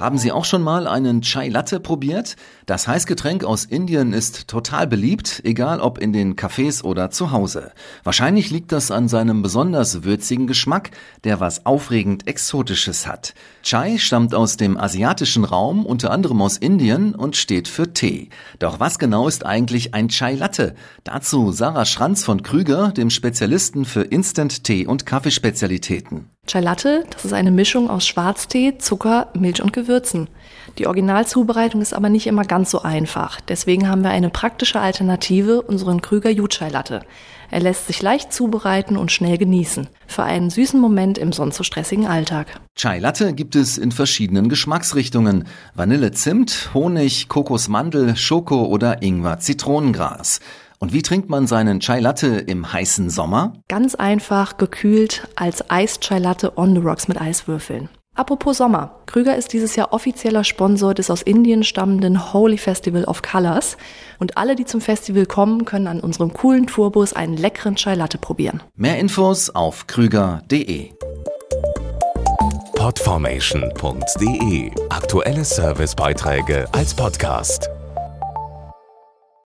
Haben Sie auch schon mal einen Chai Latte probiert? Das Heißgetränk aus Indien ist total beliebt, egal ob in den Cafés oder zu Hause. Wahrscheinlich liegt das an seinem besonders würzigen Geschmack, der was aufregend Exotisches hat. Chai stammt aus dem asiatischen Raum, unter anderem aus Indien und steht für Tee. Doch was genau ist eigentlich ein Chai Latte? Dazu Sarah Schranz von Krüger, dem Spezialisten für Instant Tee und Kaffeespezialitäten. Chai Latte, das ist eine Mischung aus Schwarztee, Zucker, Milch und Gewürzen. Die Originalzubereitung ist aber nicht immer ganz so einfach. Deswegen haben wir eine praktische Alternative, unseren Krüger Jutschai Latte. Er lässt sich leicht zubereiten und schnell genießen. Für einen süßen Moment im sonst so stressigen Alltag. Chai Latte gibt es in verschiedenen Geschmacksrichtungen. Vanille, Zimt, Honig, Kokosmandel, Schoko oder Ingwer, Zitronengras. Und wie trinkt man seinen Chai Latte im heißen Sommer? Ganz einfach, gekühlt als Eis-Chai Latte on the rocks mit Eiswürfeln. Apropos Sommer. Krüger ist dieses Jahr offizieller Sponsor des aus Indien stammenden Holy Festival of Colors. Und alle, die zum Festival kommen, können an unserem coolen Tourbus einen leckeren Chai Latte probieren. Mehr Infos auf krüger.de. Podformation.de Aktuelle Servicebeiträge als Podcast.